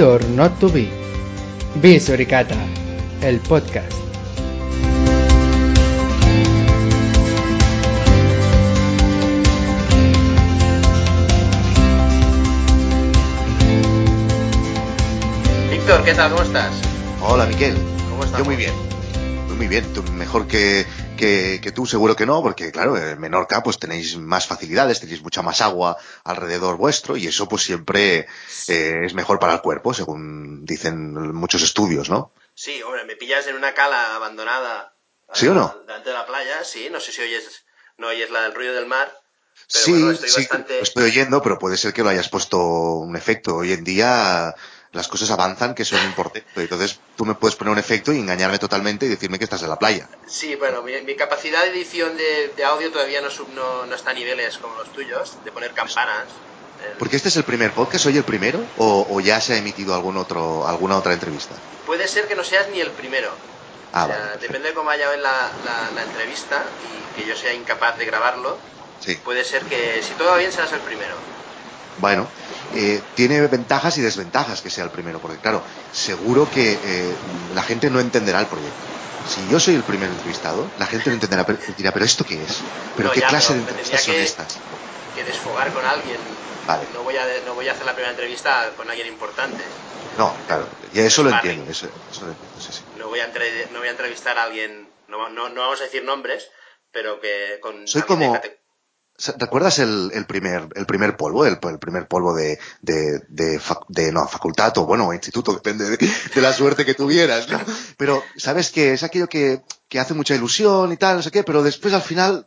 Be or Not To Be. Be Suricata, el podcast. Víctor, ¿qué tal? ¿Cómo estás? Hola, Miquel. ¿Cómo estás? Yo muy bien. Muy bien. Tú, mejor que, que, que, tú, seguro que no, porque claro, en Menorca pues tenéis más facilidades, tenéis mucha más agua alrededor vuestro y eso pues siempre eh, es mejor para el cuerpo, según dicen muchos estudios, ¿no? Sí, hombre, me pillas en una cala abandonada. ¿Sí o no? Delante de la playa, sí. No sé si oyes, no oyes la del ruido del mar. Pero sí, bueno, estoy sí, bastante... lo estoy oyendo, pero puede ser que lo hayas puesto un efecto. Hoy en día las cosas avanzan que son importantes. Entonces tú me puedes poner un efecto y engañarme totalmente y decirme que estás en la playa. Sí, bueno, mi, mi capacidad de edición de, de audio todavía no, sub- no, no está a niveles como los tuyos, de poner campanas. El- Porque este es el primer podcast, ¿soy el primero? ¿O, o ya se ha emitido algún otro, alguna otra entrevista? Puede ser que no seas ni el primero. Ah, O sea, vale, depende de cómo haya la, la- la entrevista y que yo sea incapaz de grabarlo. Sí. Puede ser que, si todo va bien, serás el primero. Bueno, eh, tiene ventajas y desventajas que sea el primero, porque claro, seguro que eh, la gente no entenderá el proyecto. Si yo soy el primer entrevistado, la gente no entenderá, pero dirá, ¿pero esto qué es? ¿Pero No, qué ya, clase pero de entrevistas son que- estas? Que desfogar con alguien. Vale. No voy, a, no voy a hacer la primera entrevista con alguien importante. No, claro, y eso lo entiendo, eso, eso lo entiendo, sí, sí. No voy a, entre- no voy a entrevistar a alguien, no, no, no vamos a decir nombres, pero que con... Soy como- cate- ¿Recuerdas el, el primer el primer polvo, el, el primer polvo de, de, de, no, facultad o bueno, instituto, depende de, la suerte que tuvieras, ¿no? Pero sabes que es aquello que, que hace mucha ilusión y tal, no sé qué, pero después al final,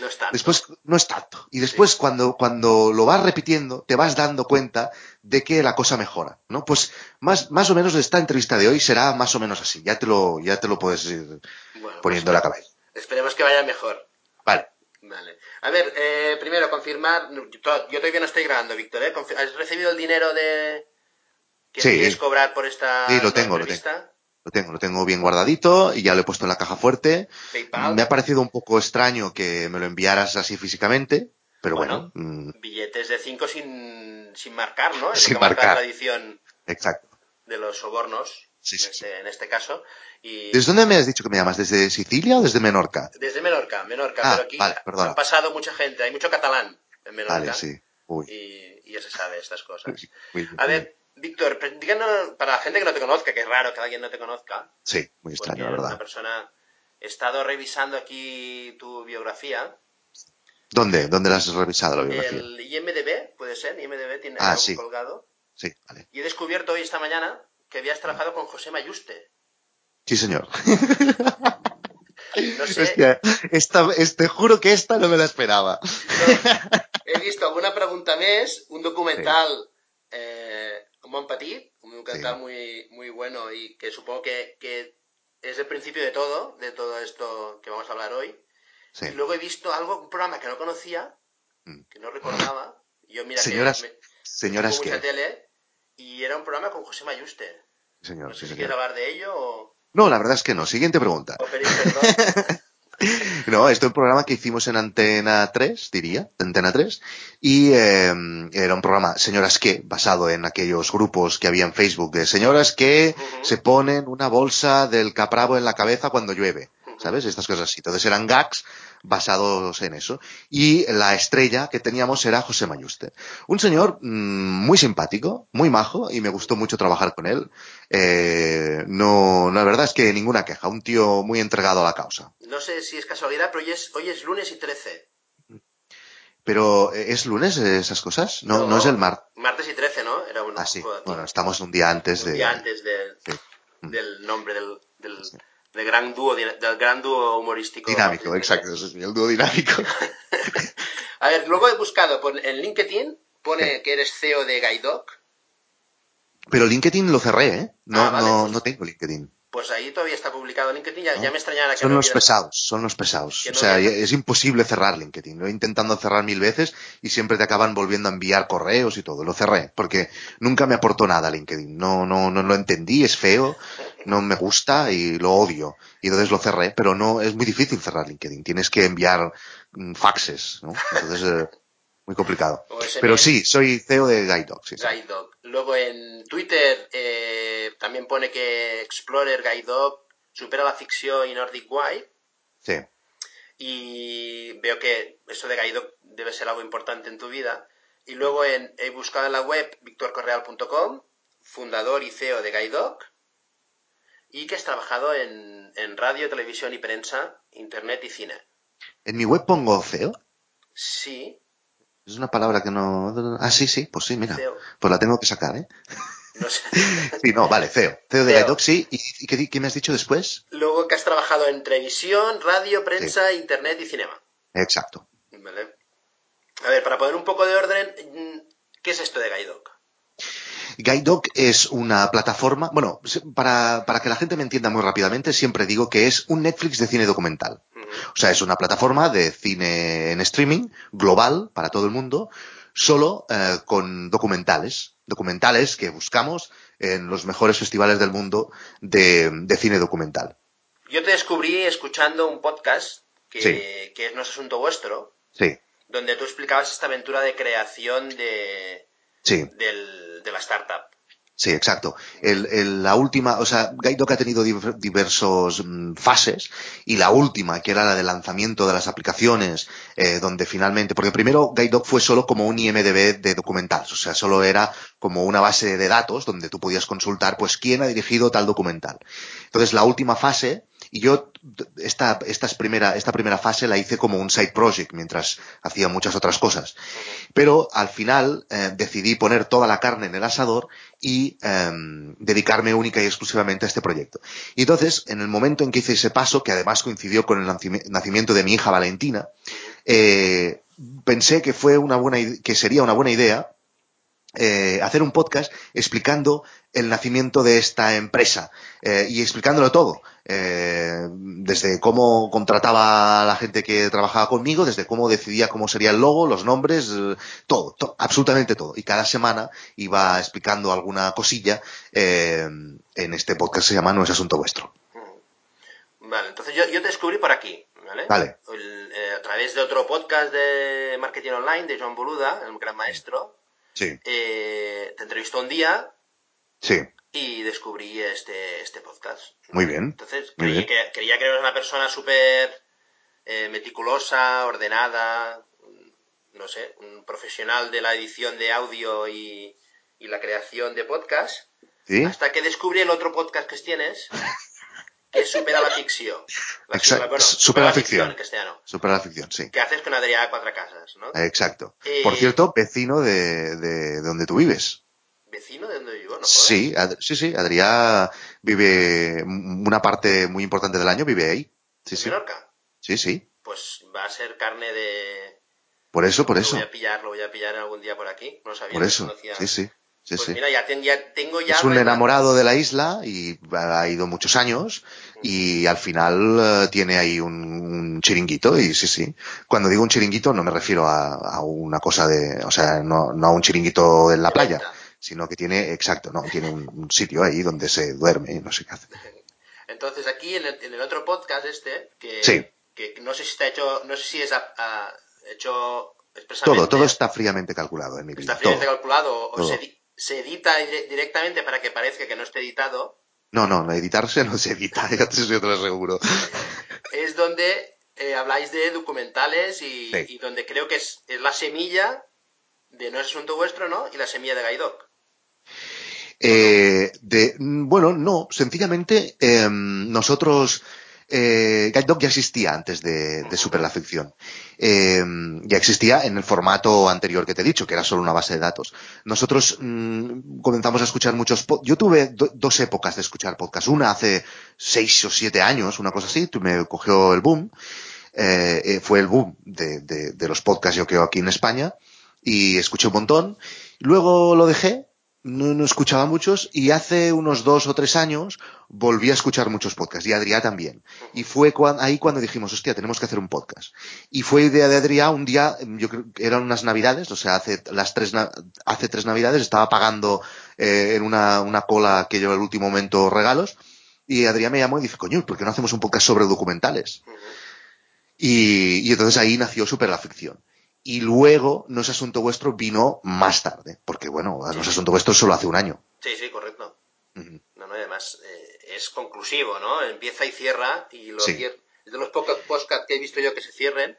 No está. después no es tanto. Y después cuando, cuando lo vas repitiendo, te vas dando cuenta de que la cosa mejora, ¿no? Pues más, más o menos esta entrevista de hoy será más o menos así, ya te lo, ya te lo puedes ir Bueno, poniendo pues en la cabeza. Esperemos que vaya mejor. Vale. Vale. A ver, eh, primero confirmar. Yo todavía no estoy grabando, Víctor. ¿eh? ¿Has recibido el dinero de que Sí. quieres cobrar por esta Sí, lo tengo, lo tengo, lo tengo bien guardadito y ya lo he puesto en la caja fuerte. PayPal. Me ha parecido un poco extraño que me lo enviaras así físicamente, pero bueno, Bueno. mm, Billetes de 5 sin, sin marcar, ¿no? Es Sin marcar. la tradición exacto. de los sobornos, Sí, en, sí, este, en este caso. Y ¿Desde dónde me has dicho que me llamas? ¿Desde Sicilia o desde Menorca? desde Menorca, Menorca, Ah, pero aquí vale, han pasado mucha gente, hay mucho catalán en Menorca. Vale, sí. Uy. y, y ya se sabe estas cosas. A ver. Víctor, pero díganos, para la gente que no te conozca, que es raro que alguien no te conozca, Sí, muy extraño, la eres una verdad. persona... He estado revisando aquí tu biografía. ¿Dónde? ¿Dónde la has revisado la biografía? El IMDB, puede ser, IMDB tiene Ah, algo sí. colgado. Sí, vale. Y he descubierto hoy, esta mañana, que habías trabajado con José Mayuste. Sí, señor. No sé, Hostia, esta, es- te juro que esta no me la esperaba. no, he visto alguna pregunta més, un documental eh, Mon Petit, un documental Sí. muy, muy bueno y que supongo que, que es el principio de todo, de todo esto que vamos a hablar hoy. Sí. Y luego he visto algo, un programa que no conocía, Mm. que no recordaba. Yo, mira, Señoras- que me, Señoras que. tele y era un programa con José Mayuste. Señor, No sé sí, si señor. quieres hablar de ello o, No, la verdad es que no. Siguiente pregunta. No, esto es un programa que hicimos en Antena 3, diría, Antena 3, y eh, era un programa, señoras que, basado en aquellos grupos que había en Facebook de señoras que se ponen una bolsa del capravo en la cabeza cuando llueve. ¿sabes? Estas cosas así. Entonces eran gags basados en eso. Y la estrella que teníamos era José Mayuste. Un señor mm, muy simpático, muy majo, y me gustó mucho trabajar con él. Eh, no, la verdad es que ninguna queja, un tío muy entregado a la causa. No sé si es casualidad, pero hoy es, hoy es lunes y 13. Pero ¿eh, ¿es lunes esas cosas? No, no, No. es el mar. Martes y 13, ¿no? Era uno. Ah, sí. Bueno, estamos un día antes un de... día antes del, Sí. Del nombre del, del, Sí. Del gran dúo del gran dúo humorístico Dinámico, exacto, el dúo dinámico. a ver luego he buscado por, en LinkedIn pone que eres CEO de Gaidoc Pero LinkedIn lo cerré, ¿eh? No, Ah, vale, no, pues- no tengo LinkedIn. pues ahí todavía está publicado LinkedIn ya, ¿no? ya me extrañara que Son no los hubiera- pesados, son los pesados. O sea, hubiera- es imposible cerrar LinkedIn. Lo he intentado cerrar mil veces y siempre te acaban volviendo a enviar correos y todo. Lo cerré porque nunca me aportó nada LinkedIn. No, no, no lo entendí, es feo, no me gusta y lo odio. Y entonces lo cerré, pero no, es muy difícil cerrar LinkedIn. Tienes que enviar mm, faxes, ¿no? Entonces, eh, muy complicado. SMS. Pero sí, soy CEO de Guide Dog. Sí, sí. Guide Dog. Luego en Twitter eh, también pone que Explorer Guide Dog supera la ficción y Nordic Wild. Sí. Y veo que eso de Guide Dog debe ser algo importante en tu vida. Y luego en, he buscado en la web victorcorreal.com, fundador y CEO de Guide Dog. Y que has trabajado en, en radio, televisión y prensa, internet y cine. En mi web pongo CEO. Sí, Es una palabra que no. Ah, sí, sí, pues sí, mira. CEO. Pues la tengo que sacar, ¿eh? no sé. Sí, no, vale, CEO. CEO de CEO. Guide sí. ¿Y, y qué, me has dicho después? Luego que has trabajado en televisión, radio, prensa, internet y cinema. Exacto. Vale. A ver, para poner un poco de orden, mm, ¿qué es esto de? Guide Dog es una plataforma, bueno, para, para que la gente me entienda muy rápidamente, siempre digo que es un Netflix de cine documental. O sea, es una plataforma de cine en streaming global para todo el mundo, solo eh, con documentales. Documentales que buscamos en los mejores festivales del mundo de, de cine documental. Yo te descubrí escuchando un podcast que, Sí. que es No es asunto vuestro, Sí, donde tú explicabas esta aventura de creación de, sí. del- de la startup. Sí, exacto. El, el- la última, o sea, ha tenido diver- diversos mm, fases y la última, que era la de lanzamiento de las aplicaciones, eh, donde finalmente, porque primero Guide Dog fue solo como un IMDB de documentales, o sea, solo era como una base de datos donde tú podías consultar, pues, quién ha dirigido tal documental. Entonces, la última fase, y yo esta, esta, es primera, esta primera fase la hice como un side project mientras hacía muchas otras cosas. Pero al final eh, decidí poner toda la carne en el asador y em, dedicarme única y exclusivamente a este proyecto. Y entonces, en el momento en que hice ese paso, que además coincidió con el nacimi- nacimiento de mi hija Valentina, eh, pensé que fue una buena que sería una buena idea eh, hacer un podcast explicando el nacimiento de esta empresa eh, y explicándolo todo. Eh, desde cómo contrataba a la gente que trabajaba conmigo, desde cómo decidía cómo sería el logo, los nombres, eh, todo, to- absolutamente todo. Y cada semana iba explicando alguna cosilla en este podcast que se llama No es asunto vuestro. Vale, entonces yo, yo te descubrí por aquí, ¿vale? Vale. El- a través de otro podcast de marketing online de Joan Boluda, el gran maestro, Sí, te entrevistó un día sí, y descubrí este, este podcast. muy bien. Entonces Muy creí bien. que, creía que eras una persona súper eh, meticulosa, ordenada, no sé, un profesional de la edición de audio y, y la creación de podcast, ¿Sí? hasta que descubrí el otro podcast que tienes, que es Supera la Ficción. La, Exacto, bueno, Supera la Ficción. en castellano. Super la ficción, sí. Que haces con Adrián Cuatro Casas, ¿no? Exacto. Por cierto, vecino de, de donde tú vives. Vecino de donde vivo, ¿no? Sí, sí, sí. Adrián vive una parte muy importante del año, vive ahí. Sí, ¿En sí. Menorca? Sí, sí. Pues va a ser carne de... Por eso, por Lo eso. voy a pillar, lo voy a pillar algún día por aquí. No sabía. Por eso. conocía. Sí, sí. Sí, Pues sí. mira, ya, ten- ya tengo ya... Es un enamorado de la isla y ha ido muchos años y al final eh, tiene ahí un, un chiringuito y sí, sí. Cuando digo un chiringuito no me refiero a, a una cosa de, o sea, no, no a un chiringuito en la playa, venta. Sino que tiene, exacto, no, tiene un, un sitio ahí donde se duerme y no sé qué hace. Entonces aquí en el, en el otro podcast este, que, Sí. que no sé si está hecho, no sé si es a- a- hecho expresamente... Todo, todo está fríamente calculado en mi está vida. fríamente todo. calculado o se, se edita dire- directamente para que parezca que no esté editado, No, no, no, editarse no se edita, yo te lo aseguro. es donde eh, habláis de documentales y, Sí. y donde creo que es, es la semilla de No es asunto vuestro, ¿no? Y la semilla de Gaidoc. Eh, de, mm, bueno, no, sencillamente eh, nosotros, eh, Guide Dog ya existía antes de, de Super la Ficción. Eh, ya existía en el formato anterior que te he dicho, que era solo una base de datos. Nosotros mm, comenzamos a escuchar muchos podcasts. Yo tuve do- dos épocas de escuchar podcasts. Una hace seis o siete años, una cosa así, tú me cogió el boom. Eh, eh, fue el boom de, de- de los podcasts, yo creo, aquí en España. Y escuché un montón. Luego lo dejé, no, no escuchaba muchos y hace unos dos o tres años volví a escuchar muchos podcasts y Adrián también. Y fue cuan- ahí cuando dijimos, hostia, tenemos que hacer un podcast. Y fue idea de Adrián un día, yo creo que eran unas navidades, o sea, hace las tres, hace tres navidades estaba pagando eh, en una, una cola que en el último momento regalos y Adrián me llamó y dice, coño, ¿por qué no hacemos un podcast sobre documentales? Y, y entonces ahí nació Super la Ficción. Y luego No es Asunto Vuestro vino más tarde, porque bueno, No es Asunto Vuestro solo hace un año. Sí, sí, correcto. No, no, además eh, es conclusivo, ¿no? Empieza y cierra y lo Sí. es de los pocos podcasts que he visto yo que se cierren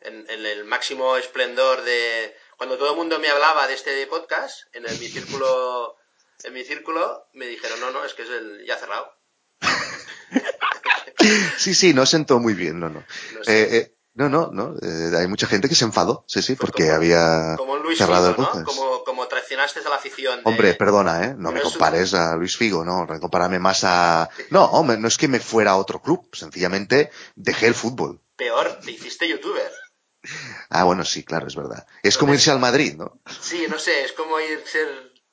en, en el máximo esplendor de cuando todo el mundo me hablaba de este podcast en el- mi círculo en mi círculo me dijeron no no es que es el ya cerrado Sí, sí, no sentó muy bien, no, no. No sé. Eh, eh, no, no, no. eh, hay mucha gente que se enfadó, sí, sí, Fue porque como- había como Luis cerrado Figo, ¿no? como como traicionaste a la afición de- Hombre, perdona, ¿eh? No me compares a Luis Figo, no. Compárame más a... No, hombre, no es que me fuera a otro club. Sencillamente dejé el fútbol. peor te hiciste youtuber Ah, bueno, sí, claro, es verdad. Es como irse al Madrid, ¿no? sí no sé es como ir ser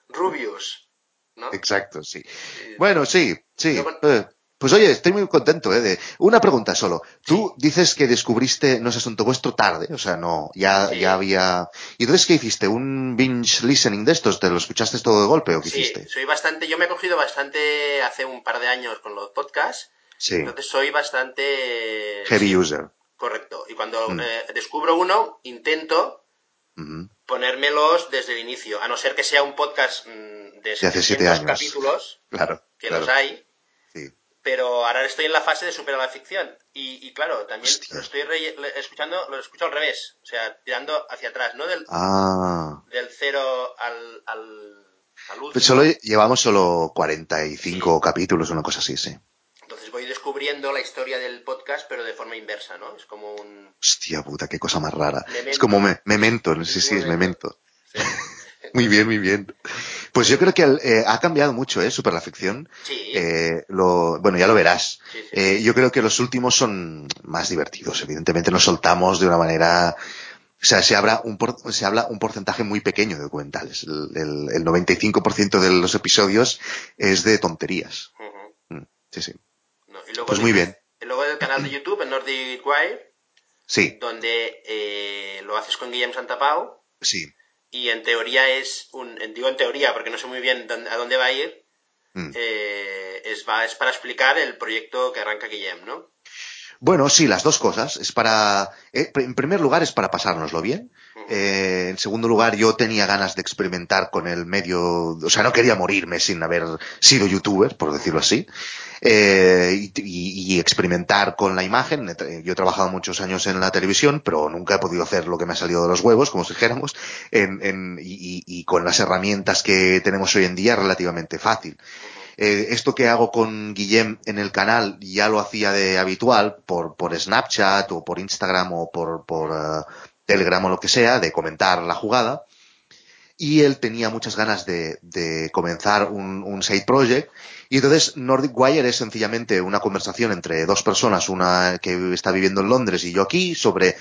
Rubius ¿no? Exacto, sí. Bueno, sí, sí. Eh, Pues oye, estoy muy contento, ¿eh? De... Una pregunta solo. Tú dices que descubriste No es asunto vuestro tarde, o sea, no, ya, Sí. ya había... ¿Y entonces qué hiciste? ¿Un binge listening de estos? ¿Te lo escuchaste todo de golpe o qué Sí, hiciste? soy bastante, yo me he cogido bastante hace un par de años con los podcasts, Sí. entonces soy bastante Heavy user. correcto. Y cuando Mm. eh, descubro uno, intento ponérmelos desde el inicio, a no ser que sea un podcast mm, de De hace siete 700 años. capítulos, Claro. que claro. los hay. Pero ahora estoy en la fase de superar la ficción. Y, y claro, también Hostia. lo estoy re- escuchando, lo escucho al revés, o sea, tirando hacia atrás, no del, Ah. del cero al, al, al último. Pues solo llevamos solo 45 capítulos, una cosa así, sí. Entonces voy descubriendo la historia del podcast, pero de forma inversa, ¿no? Es como un... Hostia puta, qué cosa más rara. Memento. Es como me- memento, no sé si es memento. memento. Muy bien, muy bien. Pues yo creo que eh, ha cambiado mucho, ¿eh? Super la ficción. Sí, Eh, lo, bueno, ya lo verás. sí, sí. Eh, yo creo que los últimos son más divertidos. Evidentemente nos soltamos de una manera... O sea, se habla un, por- se habla un porcentaje muy pequeño de documentales. El, el- el 95% de los episodios es de tonterías. Mm, Sí, sí. No, y luego Pues muy bien. Y luego el canal de YouTube, el Nordic Wire, Sí, donde lo haces con Guillem Santapau sí. Y en teoría es un... Digo en teoría porque no sé muy bien dónde- a dónde va a ir. Mm. eh, es, va, es para explicar el proyecto que arranca Guillem, ¿no? Bueno, sí, las dos cosas. Es para, eh, en primer lugar, es para pasárnoslo bien. Eh, en segundo lugar, yo tenía ganas de experimentar con el medio, o sea, no quería morirme sin haber sido youtuber, por decirlo así, eh, y, experimentar con la imagen. Yo he trabajado muchos años en la televisión, pero nunca he podido hacer lo que me ha salido de los huevos, como si dijéramos, en, en- y, y- con las herramientas que tenemos hoy en día relativamente fácil. Eh, esto que hago con Guillem en el canal ya lo hacía de habitual por, por Snapchat o por Instagram o por, por eh, Telegram o lo que sea, de comentar la jugada. Y él tenía muchas ganas de, de comenzar un, un side project. Y entonces Nordic Wire es sencillamente una conversación entre dos personas, una que está viviendo en Londres y yo aquí, sobre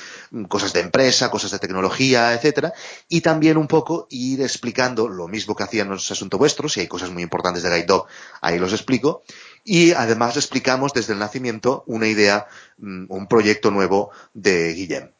cosas de empresa, cosas de tecnología, etcétera, y también un poco ir explicando lo mismo que hacían los asuntos vuestros, si hay cosas muy importantes de Guide Dog, ahí los explico, y además explicamos desde el nacimiento una idea, mm, un proyecto nuevo de Guillem.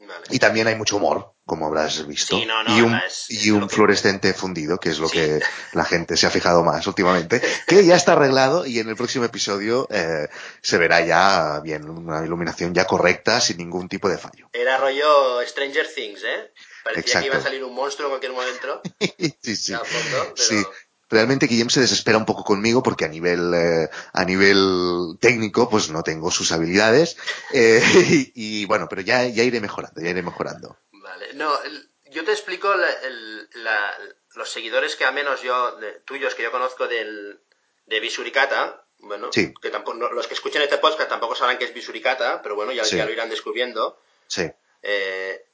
Vale. Y también hay mucho humor, como habrás visto. Sí, no, no, y un, es- y un fluorescente fundido, que es lo Sí. que la gente se ha fijado más últimamente, que ya está arreglado y en el próximo episodio eh, se verá ya bien, una iluminación ya correcta, sin ningún tipo de fallo. Era rollo Stranger Things, ¿eh? Parecía Exacto. que iba a salir un monstruo en cualquier momento. sí, sí. al fondo, pero- Sí. Realmente Guillem se desespera un poco conmigo porque a nivel eh, a nivel técnico pues no tengo sus habilidades eh, y, y, bueno pero ya, ya iré mejorando ya iré mejorando Vale. No, el- yo te explico la- el- la- los seguidores que al menos yo, de- tuyos que yo conozco del, de Visuricata, bueno, Sí. que tampoco, no- los que escuchen este podcast tampoco sabrán que es Visuricata, pero bueno, ya, Sí. ya lo irán descubriendo. sí Eh,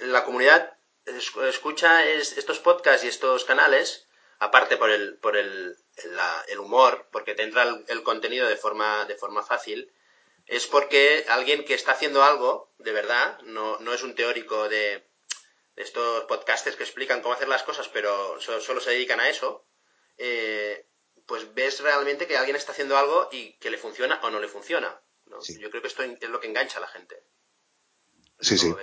la comunidad es- escucha es- estos podcasts y estos canales, aparte por el, por el, la- el humor, porque te entra el, el contenido de forma, de forma fácil, es porque alguien que está haciendo algo, de verdad, no, no es un teórico de, de estos podcasters que explican cómo hacer las cosas, pero so- solo se dedican a eso, eh, pues ves realmente que alguien está haciendo algo y que le funciona o no le funciona. ¿no? Sí. Yo creo que esto es lo que engancha a la gente. sí sí.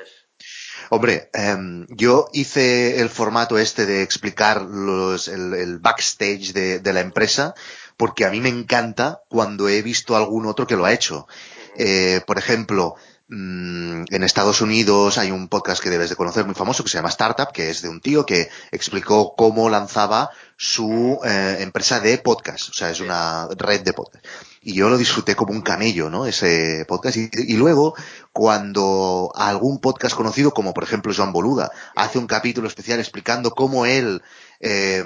Hombre, em, yo hice el formato este de explicar los, el, el backstage de, de la empresa porque a mí me encanta cuando he visto algún otro que lo ha hecho. Eh, por ejemplo, en Estados Unidos hay un podcast que debes de conocer muy famoso que se llama Startup, que es de un tío que explicó cómo lanzaba su eh, empresa de podcast, o sea, es una red de podcast. Y yo lo disfruté como un camello, ¿no? Ese podcast. Y, y luego, cuando algún podcast conocido, como por ejemplo Joan Boluda, hace un capítulo especial explicando cómo él, eh,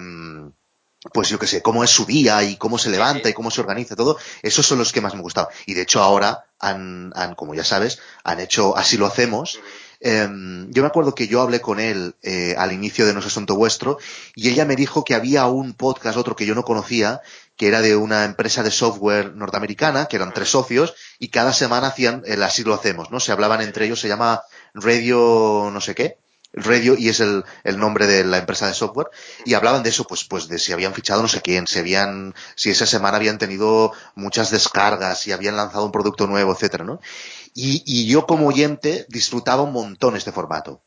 pues yo qué sé, cómo es su día y cómo se levanta y cómo se organiza todo, esos son los que más me gustaban. Y de hecho ahora han, han como ya sabes, han hecho Así lo hacemos. Eh, yo me acuerdo que yo hablé con él eh, al inicio de No es asunto vuestro y ella me dijo que había un podcast, otro que yo no conocía, que era de una empresa de software norteamericana, que eran tres socios, y cada semana hacían el Así lo hacemos, ¿no? Se hablaban entre ellos, se llama Radio no sé qué, Radio y es el, el, nombre de la empresa de software y hablaban de eso pues pues de si habían fichado no sé quién si habían si esa semana habían tenido muchas descargas si habían lanzado un producto nuevo etcétera no y, y yo como oyente disfrutaba un montón este formato.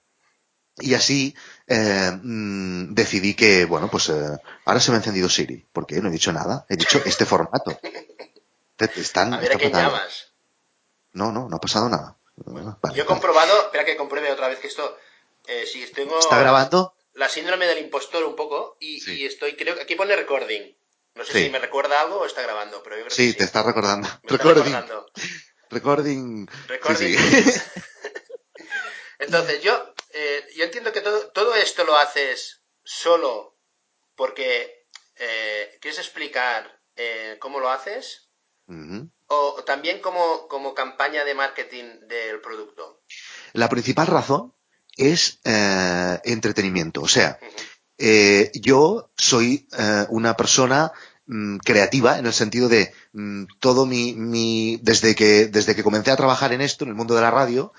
Y así eh, mmm, decidí que bueno pues eh, ahora se me ha encendido Siri porque no he dicho nada he dicho este formato. Están a ver a quién llamas no no no ha pasado nada. Bueno, vale, yo he comprobado vale. espera que compruebe otra vez que esto eh, sí, tengo ¿Está grabando? La síndrome del impostor un poco y, sí. y estoy, creo que aquí pone recording. No sé sí. si me recuerda algo o está grabando, pero yo creo sí, que te está recordando. recording. recording. Recording. Entonces, yo, eh, yo entiendo que todo, todo esto lo haces solo porque eh, quieres explicar eh, cómo lo haces uh -huh. o también como, como campaña de marketing del producto. La principal razón es eh, entretenimiento. O sea, eh, yo soy eh, una persona mm, creativa en el sentido de mm, todo mi, mi desde que desde que comencé a trabajar en esto en el mundo de la radio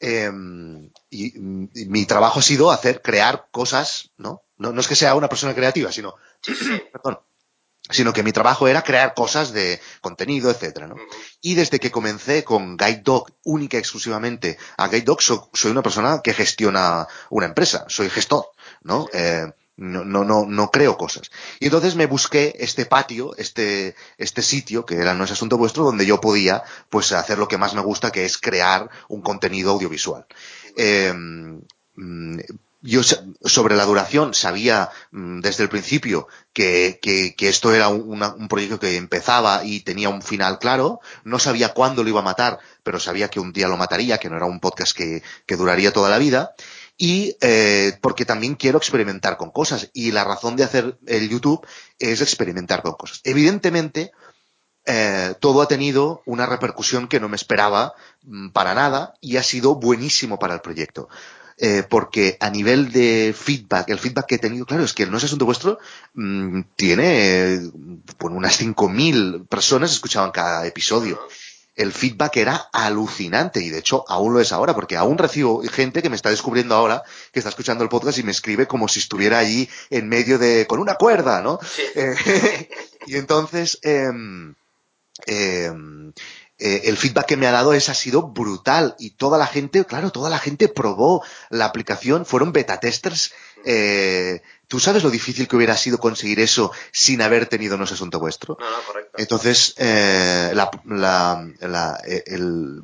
em, y, y, mi trabajo ha sido hacer crear cosas no no, no es que sea una persona creativa sino perdón sino que mi trabajo era crear cosas de contenido, etcétera, ¿no? Y desde que comencé con Guide Dog única y exclusivamente a Guide Dog, so, soy una persona que gestiona una empresa, soy gestor, ¿no? Eh, no, no, no, no creo cosas. Y entonces me busqué este patio, este, este sitio, que era no es asunto vuestro, donde yo podía, pues, hacer lo que más me gusta, que es crear un contenido audiovisual. Eh, yo sobre la duración sabía mmm, desde el principio que, que, que esto era una, un proyecto que empezaba y tenía un final claro. No sabía cuándo lo iba a matar, pero sabía que un día lo mataría, que no era un podcast que, que duraría toda la vida. Y eh, porque también quiero experimentar con cosas. Y la razón de hacer el YouTube es experimentar con cosas. Evidentemente, eh, todo ha tenido una repercusión que no me esperaba mmm, para nada y ha sido buenísimo para el proyecto eh, porque a nivel de feedback, el feedback que he tenido, claro, es que el No es Asunto Vuestro mmm, tiene bueno, unas 5.000 personas escuchaban cada episodio. El feedback era alucinante y de hecho aún lo es ahora porque aún recibo gente que me está descubriendo ahora que está escuchando el podcast y me escribe como si estuviera allí en medio de con una cuerda, ¿no? Sí. Eh, y entonces eh, eh, eh, el feedback que me ha dado es ha sido brutal y toda la gente, claro, toda la gente probó la aplicación, fueron beta testers. Eh, ¿Tú sabes lo difícil que hubiera sido conseguir eso sin haber tenido no es asunto vuestro? No, no, correcto. Entonces, eh, la, la, la, el,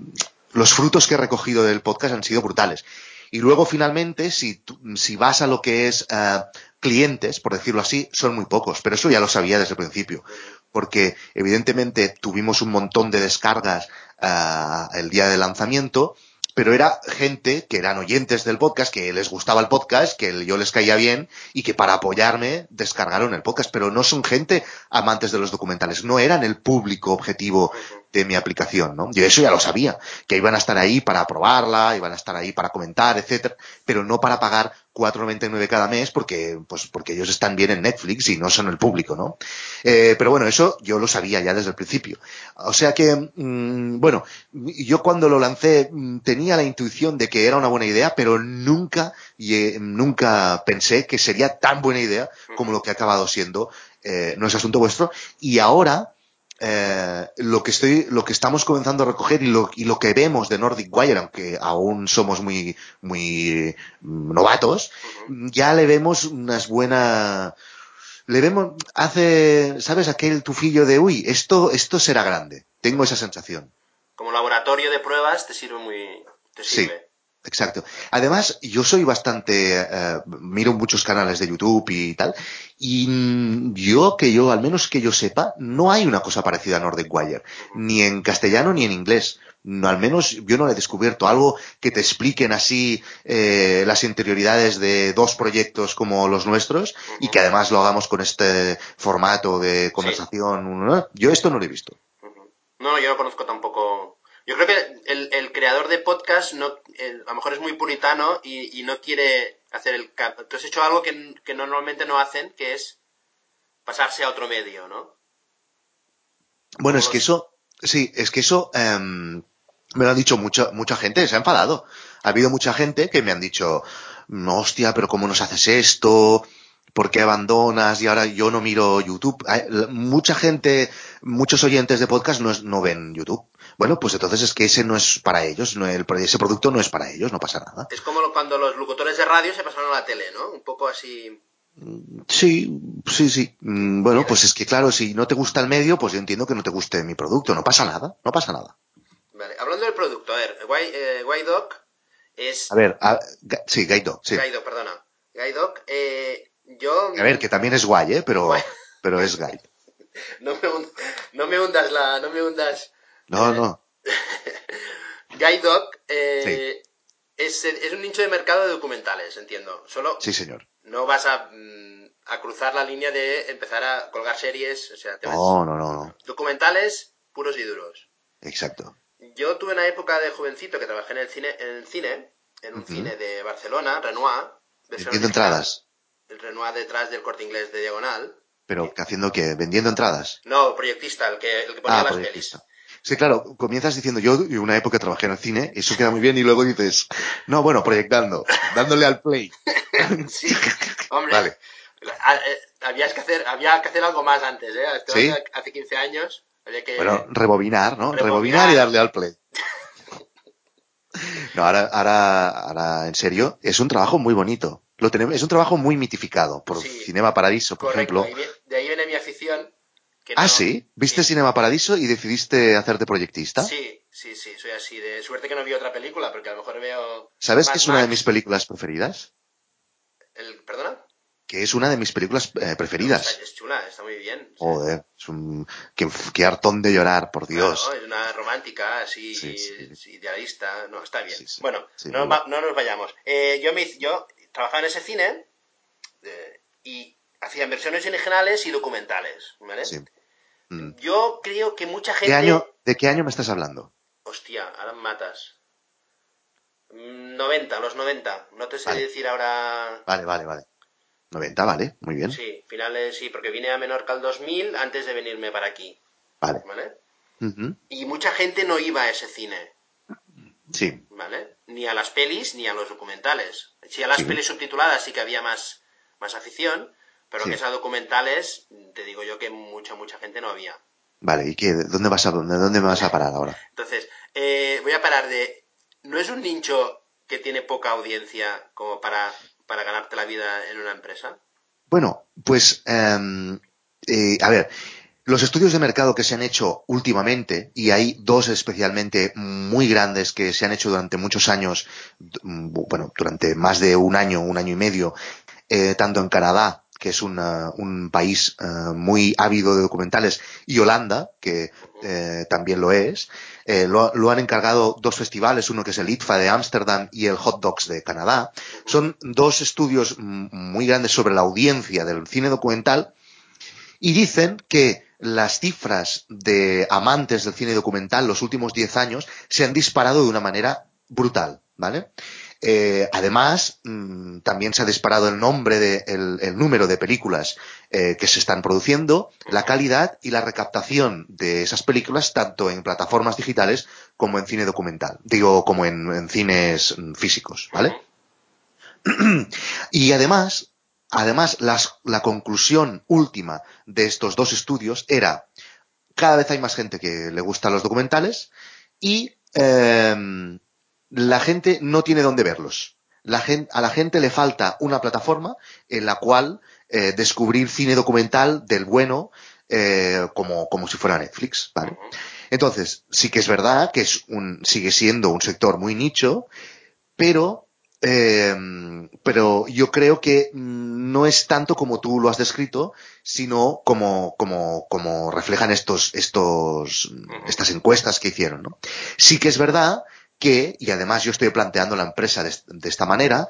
los frutos que he recogido del podcast han sido brutales. Y luego, finalmente, si, si vas a lo que es uh, clientes, por decirlo así, son muy pocos, pero eso ya lo sabía desde el principio porque evidentemente tuvimos un montón de descargas uh, el día del lanzamiento, pero era gente que eran oyentes del podcast, que les gustaba el podcast, que yo les caía bien y que para apoyarme descargaron el podcast, pero no son gente amantes de los documentales, no eran el público objetivo de mi aplicación, ¿no? Yo eso ya lo sabía, que iban a estar ahí para probarla, iban a estar ahí para comentar, etcétera, pero no para pagar 4.99 cada mes porque, pues, porque ellos están bien en Netflix y no son el público, ¿no? Eh, pero bueno, eso yo lo sabía ya desde el principio. O sea que, mmm, bueno, yo cuando lo lancé mmm, tenía la intuición de que era una buena idea, pero nunca, eh, nunca pensé que sería tan buena idea como lo que ha acabado siendo. Eh, no es asunto vuestro. Y ahora, eh, lo que estoy, lo que estamos comenzando a recoger y lo, y lo que vemos de Nordic Wire, aunque aún somos muy, muy novatos, uh -huh. ya le vemos unas buenas, le vemos, hace, ¿sabes? Aquel tufillo de, uy, esto, esto será grande. Tengo esa sensación. como laboratorio de pruebas te sirve muy, te Sí. Exacto. Además, yo soy bastante, eh, miro muchos canales de YouTube y tal, y yo que yo, al menos que yo sepa, no hay una cosa parecida a Nordic Wire, ni en castellano ni en inglés. No, al menos yo no lo he descubierto. Algo que te expliquen así eh, las interioridades de dos proyectos como los nuestros y que además lo hagamos con este formato de conversación. ¿no? Yo esto no lo he visto. No, yo no conozco tampoco. Yo creo que el, el creador de podcast no, el- a lo mejor es muy puritano y, y no quiere hacer el. Tú has hecho algo que, que normalmente no hacen, que es pasarse a otro medio, ¿no? Bueno, es que eso, sí, es que eso em, me lo han dicho mucha, mucha gente, se ha enfadado. Ha habido mucha gente que me han dicho, no, hostia, pero ¿cómo nos haces esto? ¿Por qué abandonas? Y ahora yo no miro YouTube. Hay- Mucha gente, muchos oyentes de podcast no, no ven YouTube. Bueno, pues entonces es que ese no es para ellos, no, el, ese producto no es para ellos, no pasa nada. Es como cuando los locutores de radio se pasaron a la tele, ¿no? Un poco así. Sí, sí, sí. Mm, Bueno, pues es que claro, si no te gusta el medio, pues yo entiendo que no te guste mi producto. No pasa nada, no pasa nada. Vale. Hablando del producto, a ver, Guy, eh, es. A ver, a- ga- sí, Gaito, sí. Guy Doc, perdona. Guy Doc, eh, yo. A ver, que también es guay, ¿eh? Pero, pero es guay. No me, no me hundas la. No me hundas. No, no. Guide Dog eh, es, es un nicho de mercado de documentales, entiendo. Solo Sí, señor. no vas a, mm, a cruzar la línea de empezar a colgar series, o sea, te No, no, no, no. documentales puros y duros. Exacto. Yo tuve una época de jovencito que trabajé en el cine, en el cine, en un cine de Barcelona, Renoir. Vendiendo entradas. El Renoir detrás del corte inglés de Diagonal. Pero ¿qué haciendo qué? ¿Vendiendo entradas? No, proyectista, el que, el que ponía Ah, las proyectista. Sí, claro, comienzas diciendo yo en una época trabajé en el cine, eso queda muy bien, y luego dices, no, bueno, proyectando, dándole al play. Sí, hombre. Vale. Ah, eh, Habías que hacer, había que hacer algo más antes, ¿eh? ¿Sí? hace, hace 15 años. Había que... Bueno, rebobinar, ¿no? Rebobinar. Rebobinar y darle al play. No, ahora, ahora, ahora, en serio, es un trabajo muy bonito. Lo tenemos, es un trabajo muy mitificado por Sí. Cinema Paradiso, por Correcto, ejemplo. de ahí viene mi afición. Que Ah, sí. ¿Viste Cinema Paradiso y decidiste hacerte proyectista? Sí, sí, sí, soy así. De suerte que no vi otra película, porque a lo mejor veo. ¿Sabes Mad que es una de mis películas preferidas? El, ¿Perdona? Que es una de mis películas eh, preferidas. Está- es chula, está muy bien. Joder, es un... Qué, qué hartón de llorar, por Dios. Claro, es una romántica, así, Sí, sí. sí, idealista. No, está bien. Bueno, no, muy va- no nos vayamos. Eh, yo, me, yo trabajaba en ese cine eh, y hacía versiones originales y documentales, ¿vale? Sí. Mm. Yo creo que mucha gente... ¿Qué año, ¿De qué año me estás hablando? Hostia, ahora me matas. Mm, 90, los 90. No te sé Vale. decir ahora... Vale, vale, vale. 90, vale, muy bien. Sí, finales sí, porque vine a Menorca el 2000 antes de venirme para aquí, Vale. ¿vale? Y mucha gente no iba a ese cine, Sí, ¿vale? Ni a las pelis ni a los documentales. Sí, a las Sí. pelis subtituladas sí que había más, más afición, pero Sí. que a documentales, te digo yo que mucha, mucha gente no había. vale. ¿Y qué? ¿Dónde vas a, dónde, dónde me vas a parar ahora? Entonces, eh, voy a parar de... ¿No es un nicho que tiene poca audiencia como para, para ganarte la vida en una empresa? Bueno, pues, em, eh, a ver, los estudios de mercado que se han hecho últimamente, y hay dos especialmente muy grandes que se han hecho durante muchos años, mm, bueno, durante más de un año, un año y medio, eh, tanto en Canadá, que es un país eh, muy ávido de documentales, y Holanda, que eh, también lo es, eh, lo, lo han encargado dos festivales, uno que es el ITFA de Ámsterdam y el Hot Dogs de Canadá. Son dos estudios muy grandes sobre la audiencia del cine documental y dicen que las cifras de amantes del cine documental los últimos 10 años se han disparado de una manera brutal, ¿vale? Eh, además, mm, también se ha disparado el nombre de, el, número de películas eh, que se están produciendo, la calidad y la recaptación de esas películas tanto en plataformas digitales como en cine documental, digo, como en, cines mm, físicos, ¿vale? Y además, además la conclusión última de estos dos estudios era cada vez hay más gente que le gustan los documentales y em, la gente no tiene dónde verlos. La a la gente le falta una plataforma en la cual eh, descubrir cine documental del bueno eh, como, como si fuera Netflix, ¿vale? Entonces, sí que es verdad que es un, sigue siendo un sector muy nicho, pero eh, pero yo creo que no es tanto como tú lo has descrito, sino como, como, como reflejan estos, estos, estas encuestas que hicieron, ¿no? Sí que es verdad que, y además yo estoy planteando la empresa de, esta manera,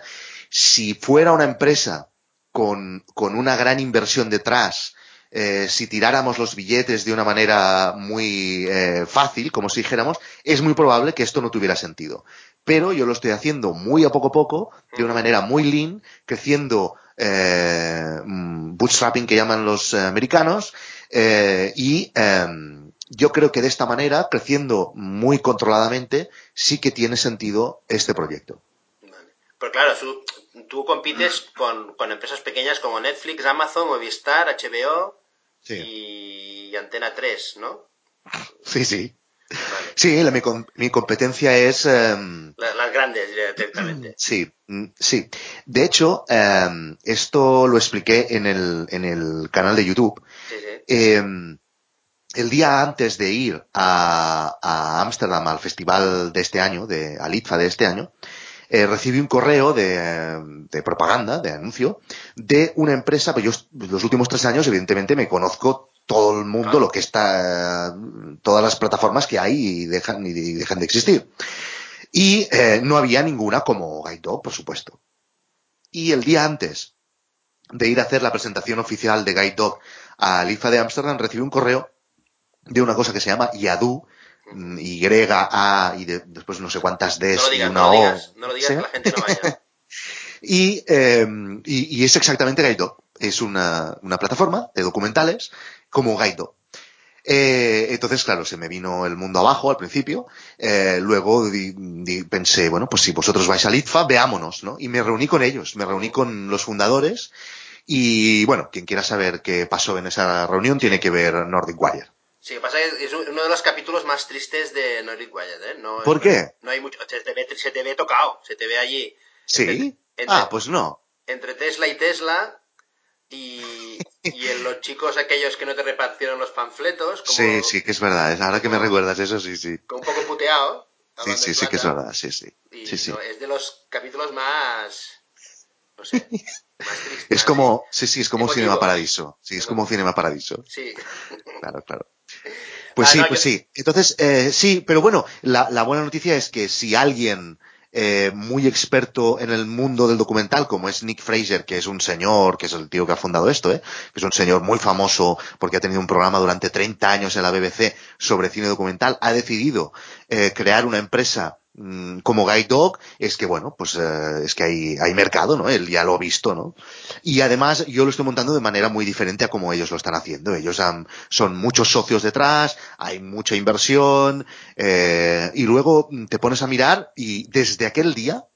si fuera una empresa con, con una gran inversión detrás, eh, si tiráramos los billetes de una manera muy eh, fácil, como si dijéramos, es muy probable que esto no tuviera sentido. Pero yo lo estoy haciendo muy a poco a poco, de una manera muy lean, creciendo eh, mm, bootstrapping que llaman los americanos, y em, yo creo que de esta manera, creciendo muy controladamente, sí que tiene sentido este proyecto. Vale. Pero claro, tú, tú compites con, con empresas pequeñas como Netflix, Amazon, Movistar, HBO Sí, y Antena 3, ¿no? sí. sí. Vale. Sí, la- mi, mi competencia es... La- Las grandes, directamente. Sí, mm, sí. De hecho, em, esto lo expliqué en el, en el canal de YouTube. Sí, sí. Em, el día antes de ir a a Ámsterdam al festival de este año, de, al ITFA de este año, eh, recibí un correo de, de propaganda, de anuncio, de una empresa, pues yo los últimos tres años evidentemente me conozco todo el mundo, lo que está, todas las plataformas que hay y dejan, y dejan de existir. Y eh, no había ninguna como Guide Dog, por supuesto. Y el día antes de ir a hacer la presentación oficial de Guide Dog al IFA de Ámsterdam, recibí un correo de una cosa que se llama Yadu, mm, Y, A, y de- después no sé cuántas No lo y una no O. digas, no lo digas ¿Sí? que la gente no vaya. Y, eh, y, y es exactamente Guide Dog. Es una, una plataforma de documentales como Guide Dog. Eh, entonces, claro, se me vino el mundo abajo al principio. Eh, luego di- di- pensé, bueno, pues si vosotros vais al ITFA, veámonos, ¿no? Y me reuní con ellos, me reuní con los fundadores. Y bueno, quien quiera saber qué pasó en esa reunión tiene que ver Nordic Wire. Sí, lo que pasa es que es uno de los capítulos más tristes de Nordic Wire, ¿eh? No, ¿Por qué? No hay mucho. Se te ve, se te ve tocado, se te ve allí. ¿Sí? Entre- entre- Ah, pues no. Entre Tesla y Tesla y, y en los chicos aquellos que no te repartieron los panfletos, como, Sí, sí, que es verdad. Ahora que me recuerdas eso, sí, sí. como un poco puteado. Sí, sí, sí que es verdad, sí, sí. Y Sí, sí. no, es de los capítulos más. No sé. Más tristes. Es como, sí, sí, es como un. Cinema Paradiso. Sí, es como un Cinema Paradiso. Sí. Claro, claro. Pues Ah, sí, no, pues yo- sí. Entonces, eh, sí, pero bueno, la, la buena noticia es que si alguien eh, muy experto en el mundo del documental, como es Nick Fraser, que es un señor, que es el tío que ha fundado esto, ¿eh? que es un señor muy famoso porque ha tenido un programa durante 30 años en la BBC sobre cine documental, ha decidido eh, crear una empresa como Guide Dog, es que bueno, pues eh, es que hay, hay mercado, ¿no? Él ya lo ha visto, ¿no? Y además yo lo estoy montando de manera muy diferente a como ellos lo están haciendo. Ellos han- son muchos socios detrás, hay mucha inversión, eh, y luego mm, te pones a mirar y desde aquel día,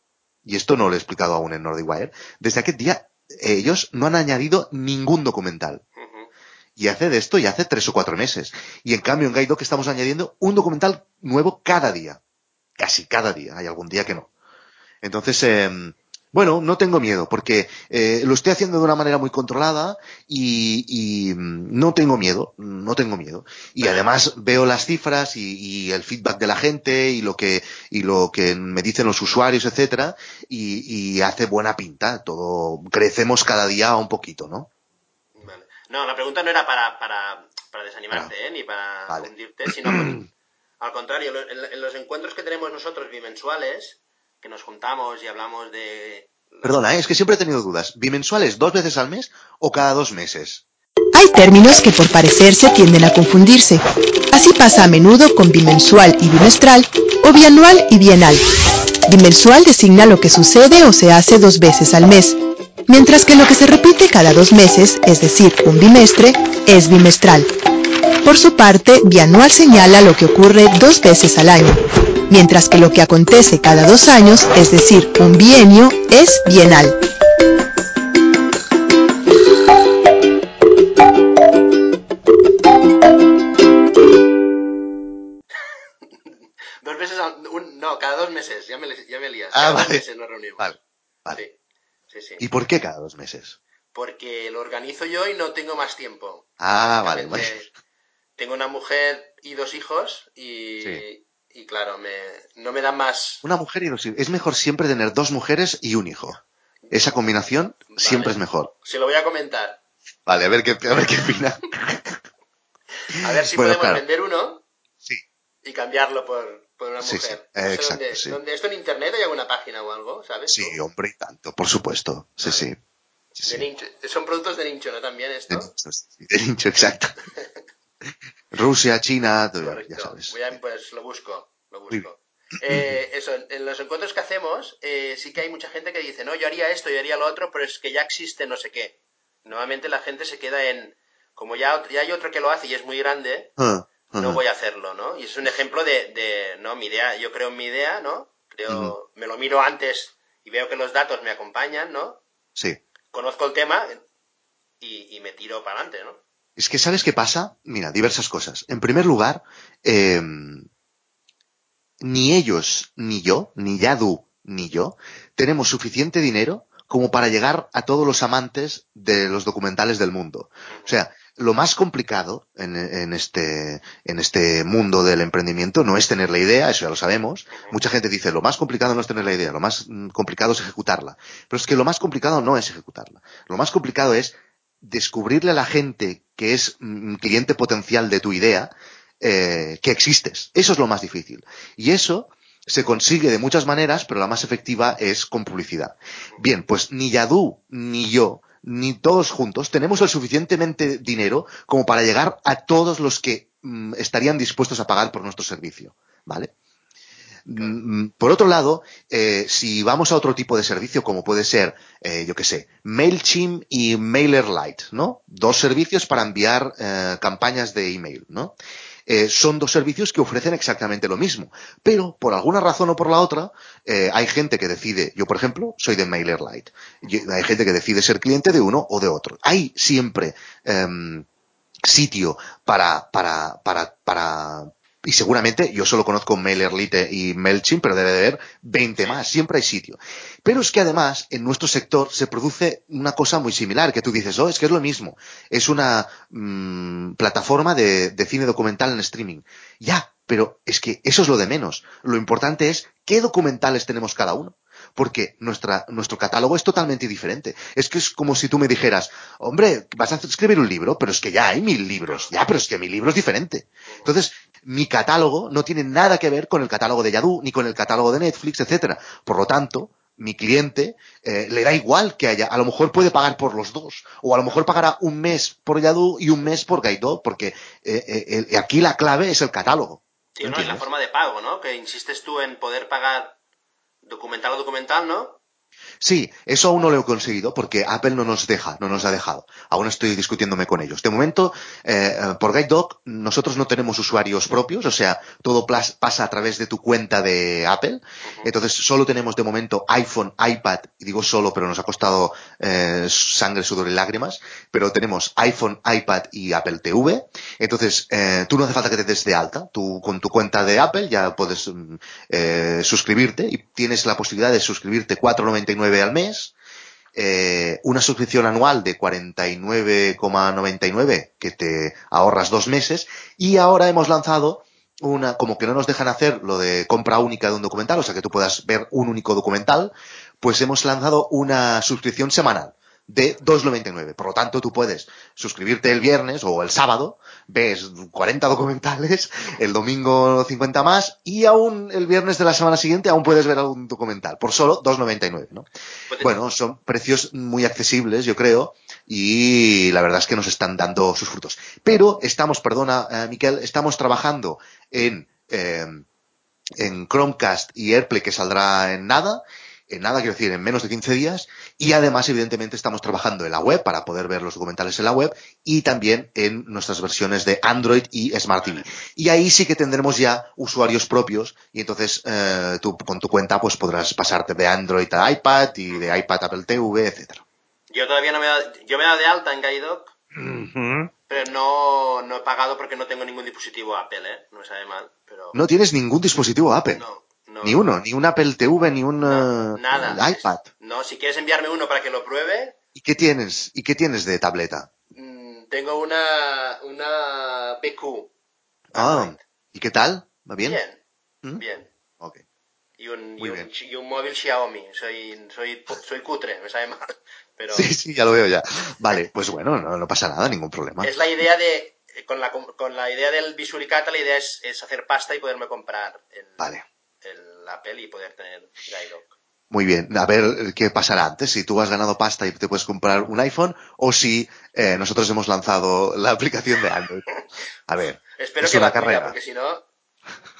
y esto no lo he explicado aún en Nordic Wire, desde aquel día ellos no han añadido ningún documental. Y hace de esto y hace tres o cuatro meses. Y en cambio en Guide Dog estamos añadiendo un documental nuevo cada día. Casi cada día. Hay algún día que no. Entonces, eh, bueno, no tengo miedo porque eh, lo estoy haciendo de una manera muy controlada y, y, mm, no tengo miedo, no tengo miedo. Y además veo las cifras y, y el feedback de la gente y lo que y lo que me dicen los usuarios, etcétera, y, y hace buena pinta. Todo crecemos cada día un poquito, ¿no? Vale. No, la pregunta no era para, para, para desanimarte, ¿eh? ni para Vale. hundirte, sino al contrario, en los encuentros que tenemos nosotros bimensuales, que nos juntamos y hablamos de... Perdona, ¿eh? es que siempre he tenido dudas. ¿Bimensuales dos veces al mes o cada dos meses? Hay términos que por parecerse tienden a confundirse. Así pasa a menudo con bimensual y bimestral o bianual y bienal. Bimensual designa lo que sucede o se hace dos veces al mes, mientras que lo que se repite cada dos meses, es decir, un bimestre, es bimestral. Por su parte, bianual señala lo que ocurre dos veces al año, mientras que lo que acontece cada dos años, es decir, un bienio, es bienal. Dos veces al... un- no, cada dos meses, ya me, ya me lías. Ah, cada dos vale. meses nos reunimos. Vale, vale. Sí, sí, sí. ¿Y por qué cada dos meses? Porque lo organizo yo y no tengo más tiempo. Ah, vale, vale. Tengo una mujer y dos hijos y, Sí. y claro, me, no me da más. Una mujer y dos hijos. Es mejor siempre tener dos mujeres y un hijo. Esa combinación siempre es mejor. Se lo voy a comentar. Vale, a ver qué, a ver qué opina. A ver si Bueno, podemos claro. vender uno Sí. y cambiarlo por, por una Sí, mujer. sí, No sé exacto, dónde- sí. dónde- ¿Esto en internet hay alguna página o algo? ¿Sabes? Sí, tú? hombre, y tanto, por supuesto. Sí, sí. Sí, De sí. Son productos de nicho, ¿no? También De esto. nicho, sí, de exacto. Rusia, China, todo, ya Correcto. sabes. Pues lo busco, lo busco. Eh, eso, en- los encuentros que hacemos, eh, sí que hay mucha gente que dice, no, yo haría esto, yo haría lo otro, pero es que ya existe no sé qué. Nuevamente la gente se queda en, como ya, ya hay otro que lo hace y es muy grande, Ah, no voy a hacerlo, ¿no? Y es un ejemplo de, de, no, mi idea, yo creo en mi idea, ¿no? Creo, me lo miro antes y veo que los datos me acompañan, ¿no? Sí. Conozco el tema y, y me tiro para adelante, ¿no? Es que, ¿sabes qué pasa? Mira, diversas cosas. En primer lugar, eh, ni ellos, ni yo, ni Yadu, ni yo, tenemos suficiente dinero como para llegar a todos los amantes de los documentales del mundo. O sea, lo más complicado en, en este, en este mundo del emprendimiento no es tener la idea, eso ya lo sabemos. Mucha gente dice, lo más complicado no es tener la idea, lo más mm, complicado es ejecutarla. Pero es que lo más complicado no es ejecutarla. Lo más complicado es descubrirle a la gente que es un cliente potencial de tu idea eh, que existes. Eso es lo más difícil. Y eso se consigue de muchas maneras, pero la más efectiva es con publicidad. Bien, pues ni Yadu, ni yo, ni todos juntos tenemos el suficientemente dinero como para llegar a todos los que mm, estarían dispuestos a pagar por nuestro servicio. ¿Vale? Mm, Por otro lado, eh, si vamos a otro tipo de servicio, como puede ser, eh, yo qué sé, MailChimp y MailerLite, ¿no? Dos servicios para enviar eh, campañas de email, ¿no? Son dos servicios que ofrecen exactamente lo mismo, pero por alguna razón o por la otra, hay gente que decide, yo por ejemplo, soy de MailerLite, hay gente que decide ser cliente de uno o de otro. Hay siempre em, sitio para, para, para, para, y seguramente yo solo conozco MailerLite y MailChimp, pero debe de haber 20 más, siempre hay sitio. Pero es que además en nuestro sector se produce una cosa muy similar, que tú dices, oh, es que es lo mismo, es una mm, plataforma de, de cine documental en streaming. Ya, pero es que eso es lo de menos. Lo importante es qué documentales tenemos cada uno porque nuestra, nuestro catálogo es totalmente diferente. Es que es como si tú me dijeras, hombre, vas a escribir un libro, pero es que ya hay mil libros. Ya, pero es que mi libro es diferente. Entonces, mi catálogo no tiene nada que ver con el catálogo de Yadu, ni con el catálogo de Netflix, etcétera. Por lo tanto, mi cliente eh, le da igual que haya, a lo mejor puede pagar por los dos, o a lo mejor pagará un mes por Yadu y un mes por Gaidó, porque eh, eh, aquí la clave es el catálogo. Sí, ¿no? Es la forma de pago, ¿no? Que insistes tú en poder pagar documental o documental, ¿no? Sí, eso aún no lo he conseguido porque Apple no nos deja, no nos ha dejado. Aún estoy discutiéndome con ellos. De momento, eh, por GuideDoc, nosotros no tenemos usuarios propios, o sea, todo pasa a través de tu cuenta de Apple. Entonces, solo tenemos de momento iPhone, iPad, y digo solo, pero nos ha costado eh, sangre, sudor y lágrimas, pero tenemos iPhone, iPad y Apple TV. Entonces, eh, tú no hace falta que te des de alta. Tú con tu cuenta de Apple ya puedes mm, eh, suscribirte y tienes la posibilidad de suscribirte 4,99 al mes. eh, una suscripción anual de 49,99 que te ahorras dos meses y ahora hemos lanzado una, como que no nos dejan hacer lo de compra única de un documental, o sea que tú puedas ver un único documental, pues hemos lanzado una suscripción semanal de 2,99. Por lo tanto, tú puedes suscribirte el viernes o el sábado, ves 40 documentales, el domingo 50 más y aún el viernes de la semana siguiente aún puedes ver algún documental por solo 2,99, ¿no? Bueno, son precios muy accesibles, yo creo, y la verdad es que nos están dando sus frutos. Pero estamos, perdona, eh, Miquel, estamos trabajando en, eh, en Chromecast y AirPlay que saldrá en nada, en nada quiero decir, en menos de 15 días, y además, evidentemente, estamos trabajando en la web para poder ver los documentales en la web y también en nuestras versiones de Android y Smart TV. Y ahí sí que tendremos ya usuarios propios y entonces eh, tú con tu cuenta pues podrás pasarte de Android a iPad y de iPad a Apple TV, etcétera. Yo todavía no me he dado, yo me he dado de alta en GuideDoc, pero no, no he pagado porque no tengo ningún dispositivo Apple, ¿eh? No me sabe mal, pero... No tienes ningún dispositivo Apple. No, no. Ni uno, ni un Apple TV, ni un No, eh, nada. iPad. No, si quieres enviarme uno para que lo pruebe, ¿Y qué tienes? ¿Y qué tienes de tableta? mm, tengo una, una BQ. Ah. ¿y qué tal? ¿Va bien? Bien, ¿Mm? bien. Ok. Y un, y, un, y un móvil Xiaomi. Soy, soy, soy cutre, me sabe mal. Pero Sí, sí, ya lo veo ya. Vale, pues bueno, no, no pasa nada, ningún problema. es la idea de. Con la, con la idea del Visuricata, la idea es, es hacer pasta y poderme comprar el, Vale. El Apple y poder tener Muy bien, a ver qué pasará antes, si tú has ganado pasta y te puedes comprar un iPhone o si eh, nosotros hemos lanzado la aplicación de Android. A ver, Espero Es que una la tuya, carrera. porque si no,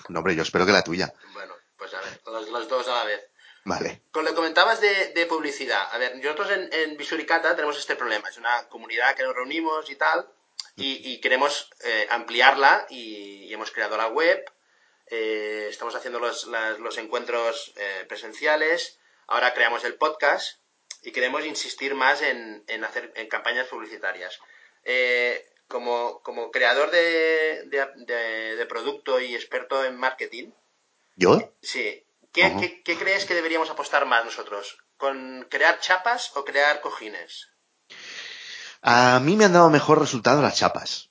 no hombre, yo espero que la tuya. bueno, pues a ver, los, los dos a la vez. Vale. Con lo que comentabas de, de publicidad, a ver, nosotros en, en Visuricata tenemos este problema, es una comunidad que nos reunimos y tal, y, y queremos eh, ampliarla y, y hemos creado la web, eh, estamos haciendo los, las- los encuentros eh, presenciales, ahora creamos el podcast y queremos insistir más en, en hacer en campañas publicitarias. Eh, como, como creador de, de- de- de producto y experto en marketing, ¿Yo? Sí. ¿Qué, qué- qué crees que deberíamos apostar más nosotros? ¿Con crear chapas o crear cojines? A mí me han dado mejor resultado las chapas.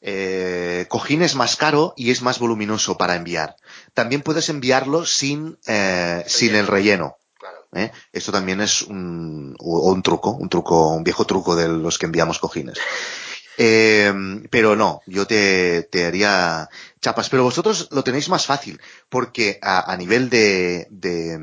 Eh, cojín es más caro y es más voluminoso para enviar. También puedes enviarlo sin, eh, sin el relleno. Claro. ¿eh? Esto también es un, o- o un truco, un truco, un viejo truco de los que enviamos cojines. Eh, pero no, yo te, te haría chapas. Pero vosotros lo tenéis más fácil, porque a, a nivel de, de,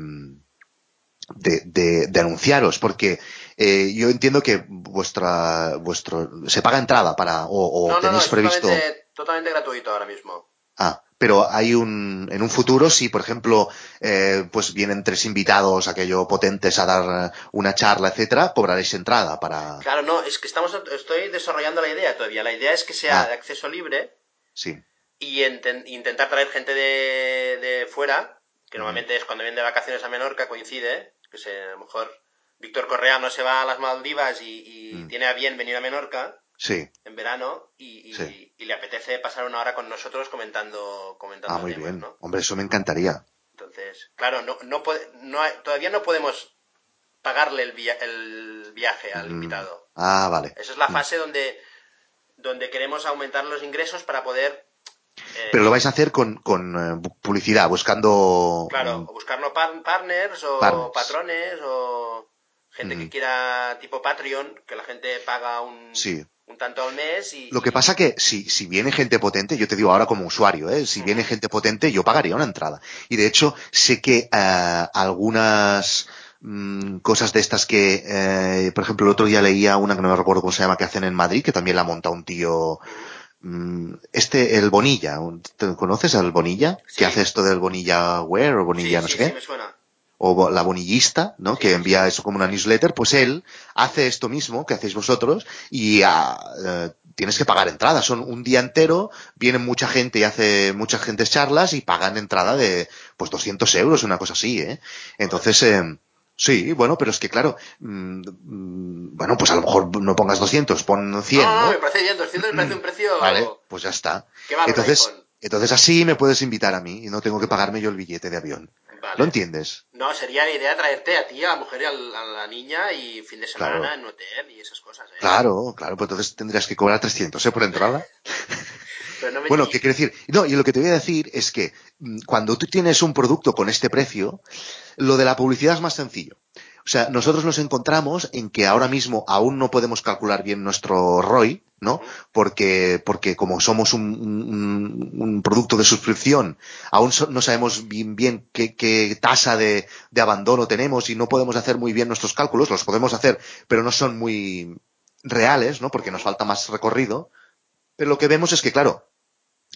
de, de- de anunciaros, porque eh, yo entiendo que vuestra, vuestro, se paga entrada para, o, o no, no, no, tenéis es previsto. totalmente, totalmente gratuito ahora mismo. Ah, pero hay un, en un futuro, si por ejemplo, eh, pues vienen tres invitados, aquello potentes a dar una charla, etcétera, cobraréis entrada para, Claro, no, es que estamos, estoy desarrollando la idea todavía. La idea es que sea Ah. de acceso libre sí, y enten- intentar traer gente de, de fuera, que normalmente es cuando vienen de vacaciones a Menorca, coincide, que se, a lo mejor Víctor Correa no se va a las Maldivas y, y Mm. tiene a bien venir a Menorca, sí. en verano y, y- Sí. y le apetece pasar una hora con nosotros comentando, comentando Ah, muy temas, bien. ¿no? Hombre, eso me encantaría. Entonces, claro, no, no puede, no hay- todavía no podemos pagarle el, via- el viaje al Mm. invitado. Ah, vale. Esa es la Mm. fase donde, donde queremos aumentar los ingresos para poder... eh, Pero lo vais a hacer con, con eh, publicidad, buscando. Claro, o buscarnos par- partners o Partners. patrones o gente que Mm. quiera tipo Patreon, que la gente paga un, Sí. un tanto al mes y... Lo que pasa que si, si viene gente potente, yo te digo ahora como usuario, ¿eh? si viene gente potente, yo pagaría una entrada. Y de hecho, sé que eh, algunas mm, cosas de estas que, eh, por ejemplo, el otro día leía una que no me recuerdo cómo se llama, que hacen en Madrid, que también la ha montado un tío, mm, este, el Bonilla, ¿te conoces al Bonilla? Sí. Que hace esto del Bonilla Wear o Sí, Bonilla no sí, sé qué me suena. O la bonillista, ¿no? Que envía eso como una newsletter, pues él hace esto mismo que hacéis vosotros y ah, eh, tienes que pagar entrada. Son un día entero, viene mucha gente y hace muchas gentes charlas y pagan entrada de pues 200 euros, una cosa así, ¿eh? Entonces, eh, sí, bueno, pero es que claro, mm, mm, bueno, pues a lo mejor no pongas 200, pon 100, no, no, ¿no? me parece bien, 200 me parece un precio... Vale, pues ya está. ¿Qué vale un Entonces, entonces así me puedes invitar a mí y no tengo que pagarme yo el billete de avión. Vale. ¿Lo entiendes? No, sería la idea traerte a ti, a la mujer y a la niña y fin de semana Claro. en hotel y esas cosas. ¿eh? Claro, claro, pues entonces tendrías que cobrar 300 ¿eh? por entrada. Pero no me- Bueno, ¿qué quiero decir? No, y lo que te voy a decir es que mm, cuando tú tienes un producto con este precio, lo de la publicidad es más sencillo. O sea, nosotros nos encontramos en que ahora mismo aún no podemos calcular bien nuestro ROI, ¿no? Porque, porque como somos un, producto de suscripción, aún no sabemos bien, bien qué, tasa de, de abandono tenemos y no podemos hacer muy bien nuestros cálculos, los podemos hacer, pero no son muy reales, ¿no? Porque nos falta más recorrido. Pero lo que vemos es que, claro,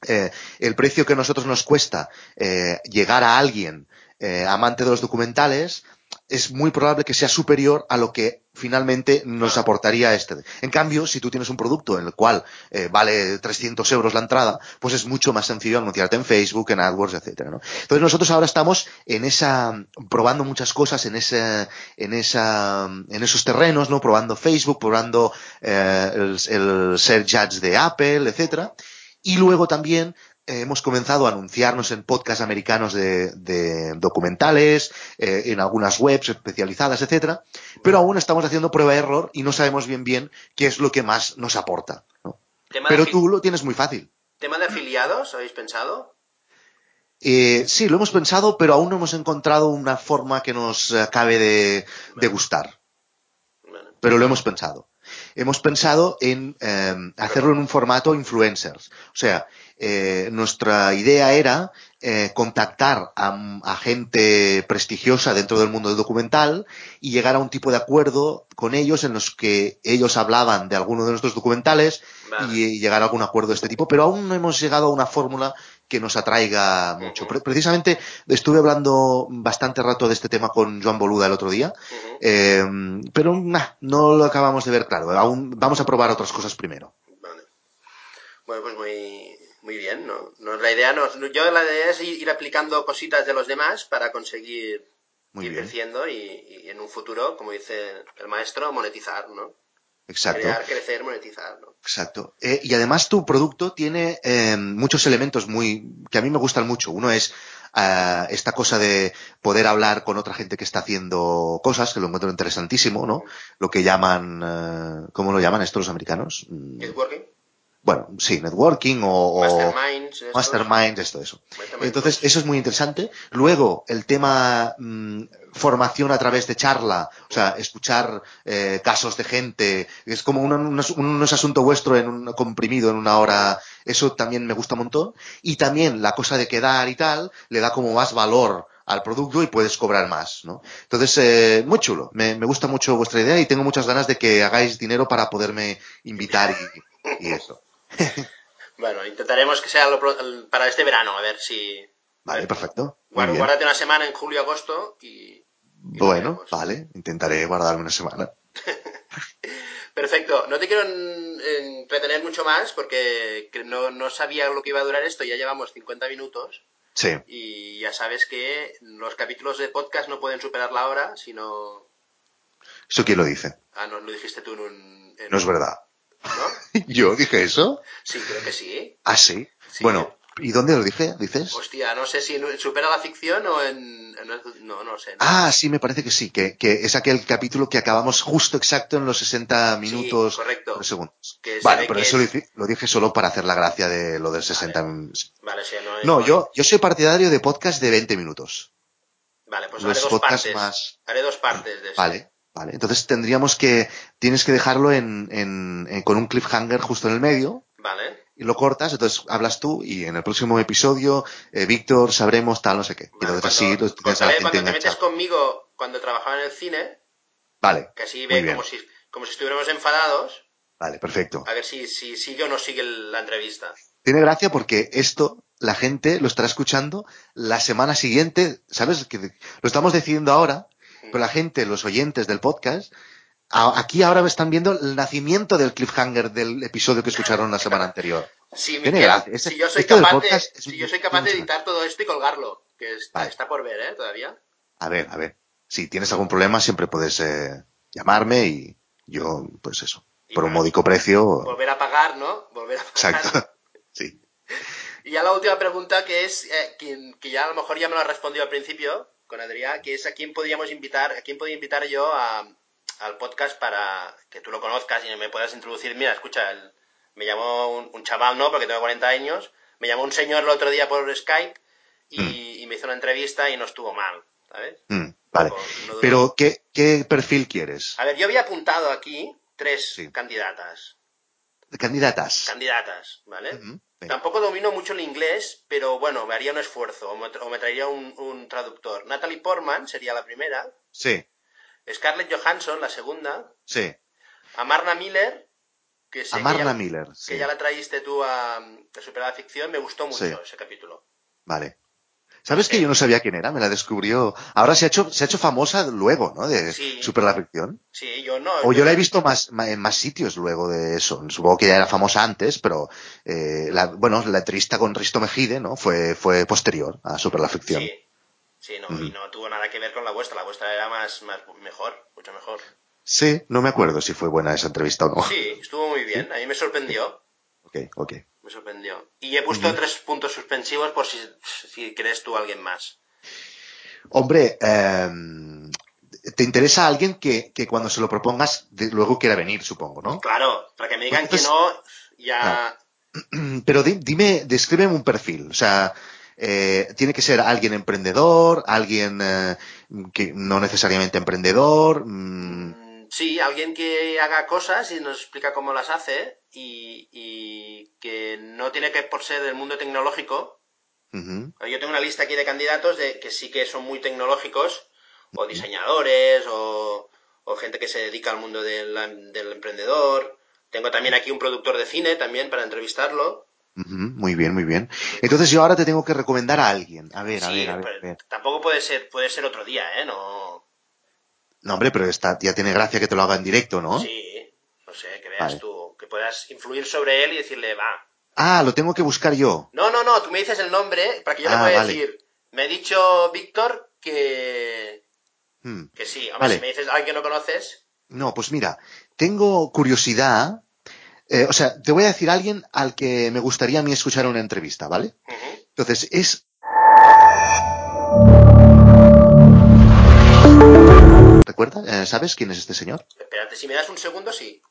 eh, el precio que a nosotros nos cuesta eh, llegar a alguien eh, amante de los documentales es muy probable que sea superior a lo que finalmente nos aportaría este. En cambio, si tú tienes un producto en el cual eh, vale 300 euros la entrada, pues es mucho más sencillo anunciarte en Facebook, en AdWords, etcétera, ¿no? Entonces nosotros ahora estamos en esa, probando muchas cosas en ese, en esa, en esos terrenos, ¿no? Probando Facebook, probando eh, el, el Search de Apple, etcétera. Y luego también hemos comenzado a anunciarnos en podcasts americanos de, de documentales, eh, en algunas webs especializadas, etcétera. Pero aún estamos haciendo prueba de error y no sabemos bien bien qué es lo que más nos aporta. Pero tú lo tienes muy fácil. ¿Tema de afiliados? ¿Habéis pensado? Eh, sí, lo hemos pensado, pero aún no hemos encontrado una forma que nos acabe de, de gustar. Bueno, Pero lo hemos pensado. Hemos pensado en eh, hacerlo en un formato influencers. O sea, eh, nuestra idea era eh, contactar a, a gente prestigiosa dentro del mundo del documental y llegar a un tipo de acuerdo con ellos en los que ellos hablaban de alguno de nuestros documentales Vale. y llegar a algún acuerdo de este tipo, pero aún no hemos llegado a una fórmula que nos atraiga mucho. Pre- precisamente estuve hablando bastante rato de este tema con Joan Boluda el otro día, eh, pero nah, no lo acabamos de ver claro. Aún vamos a probar otras cosas primero. vale. Bueno, pues muy, muy bien, ¿no? No, La idea no, yo la idea es ir ir aplicando cositas de los demás para conseguir Muy ir bien. creciendo y, y en un futuro, como dice el maestro, monetizar, ¿no? Exacto. Crear, crecer, monetizar, ¿no? Exacto. Eh, y además tu producto tiene eh, muchos elementos muy que a mí me gustan mucho. Uno es ah, esta cosa de poder hablar con otra gente que está haciendo cosas, que lo encuentro interesantísimo, ¿no? Lo que llaman, eh, ¿cómo lo llaman estos los americanos? Mm, Networking, Bueno, sí, networking o, masterminds, esto, eso. Entonces, eso es muy interesante. Luego, el tema mm, formación a través de charla, o sea, escuchar eh, casos de gente, es como un, un, un- no es asunto vuestro en un comprimido en una hora, eso también me gusta un montón. Y también la cosa de quedar y tal, le da como más valor al producto y puedes cobrar más, ¿no? Entonces, eh, muy chulo. Me, me gusta mucho vuestra idea y tengo muchas ganas de que hagáis dinero para poderme invitar y, y eso. Bueno, intentaremos que sea lo pro- para este verano, a ver si... Vale, perfecto. Bien. Guárdate una semana en julio, agosto y... Bueno, vale, intentaré guardarme una semana. Perfecto. No te quiero en- entretener mucho más porque que no, no sabía lo que iba a durar esto. Ya llevamos 50 minutos Sí, y ya sabes que los capítulos de podcast no pueden superar la hora, sino... ¿eso quién lo dice? Ah, no, lo dijiste tú en un... en No es verdad. ¿No? ¿Yo dije eso? Sí, creo que sí. Ah, sí. Sí. Bueno, ¿y dónde lo dije? ¿Dices? Hostia, no sé si en- supera la ficción o en... No, no sé. ¿no? Ah, sí, me parece que sí, que, que es aquel capítulo que acabamos justo exacto en los 60 minutos. correcto. tres segundos. Vale, pero eso lo es- dije, lo dije solo para hacer la gracia de lo del 60 minutos. Vale, sí, no, No, yo, yo soy partidario de podcast de 20 minutos. Vale, pues los haré dos partes. más- Haré dos partes de eso. Vale, vale. Entonces tendríamos que, tienes que dejarlo en, en- en- con un cliffhanger justo en el medio. Vale. y lo cortas, entonces hablas tú y en el próximo episodio, eh, Víctor, sabremos tal, no sé qué. Y entonces así cuando, lo tienes a la contaré gente cuando te metes conmigo cuando trabajaba en el cine, Vale, que así ve como si, como si estuviéramos enfadados, vale, perfecto. a ver si, si sigue o no sigue la entrevista. Tiene gracia porque esto la gente lo estará escuchando la semana siguiente, ¿sabes? Que lo estamos decidiendo ahora, pero la gente, los oyentes del podcast, aquí ahora están viendo el nacimiento del cliffhanger del episodio que escucharon la semana anterior. Este- si yo soy capaz, de, si yo soy capaz editar todo esto y colgarlo, que está, Vale. está por ver, ¿eh? Todavía. A ver, a ver. Si tienes algún problema, siempre puedes eh, llamarme y yo, pues eso, Y por un módico precio. Volver a pagar, ¿no? Volver a pagar. Exacto. Sí. Y ya la última pregunta que es, eh, que ya a lo mejor ya me lo has respondido al principio con Adrián, que es a quién podríamos invitar, a quién podría invitar yo a- al podcast para que tú lo conozcas y me puedas introducir. Mira, escucha, el- me llamó un, un chaval, ¿no? Porque tengo 40 años, me llamó un señor el otro día por Skype y, y me hizo una entrevista y no estuvo mal, ¿sabes? Mm, vale. No. Pero, ¿qué, ¿qué perfil quieres? A ver, yo había apuntado aquí tres Sí. candidatas. ¿De candidatas? Candidatas, ¿vale? Ujú, venga. Tampoco domino mucho el inglés, pero bueno, me haría un esfuerzo o me, o me traería un, un traductor. Natalie Portman sería la primera, Sí, Scarlett Johansson la segunda, sí. Amarna Miller, que sé que Amarna ya, Miller. que Sí. ya la traíste tú a, a Superar la Ficción, me gustó mucho Sí. ese capítulo. Vale. ¿Sabes que yo no sabía quién era? Me la descubrió. Ahora se ha hecho, se ha hecho famosa luego, ¿no? De Sí. Super la ficción. Sí, yo no. O yo la he visto más, en más sitios luego de eso. Supongo que ya era famosa antes, pero eh, la, bueno, la entrevista con Risto Mejide, ¿no? Fue, fue posterior a Super la ficción. Sí, sí no, Ujú. y no tuvo nada que ver con la vuestra. La vuestra era más, más mejor, mucho mejor. Sí, no me acuerdo si fue buena esa entrevista o no. Sí, estuvo muy bien. A mí me sorprendió. Ok, ok. Me sorprendió. Y he puesto tres puntos suspensivos por si, si crees tú a alguien más. Hombre, eh, te interesa alguien que, que cuando se lo propongas de- luego quiera venir, supongo, ¿no? Claro, para que me digan Entonces- que no ya... Pero di- dime, descríbeme un perfil. O sea, eh, tiene que ser alguien emprendedor, alguien eh, que no necesariamente emprendedor. mm, Mm, Sí, alguien que haga cosas y nos explica cómo las hace y, y que no tiene que por ser del mundo tecnológico. Yo tengo una lista aquí de candidatos de que sí que son muy tecnológicos, o diseñadores, o, o gente que se dedica al mundo del, del emprendedor. Tengo también aquí un productor de cine también para entrevistarlo. ujú, muy bien, muy bien. Entonces yo ahora te tengo que recomendar a alguien. A ver, a Sí, ver, a ver, a ver. tampoco puede ser, puede ser otro día, ¿eh? No. No, hombre, pero está, ya tiene gracia que te lo haga en directo, ¿no? Sí, no sé, que veas Vale. tú, que puedas influir sobre él y decirle, va. Ah, lo tengo que buscar yo. No, no, no, tú me dices el nombre para que yo le Ah, pueda vale. decir. Me ha dicho Víctor que. Hmm. que sí. Hombre, Vale. si me dices a alguien que no conoces. No, pues mira, tengo curiosidad. eh, o sea, te voy a decir a alguien al que me gustaría a mí escuchar una entrevista, ¿vale? Entonces, es. Eh, ¿Sabes quién es este señor? Espérate, si me das un segundo, sí.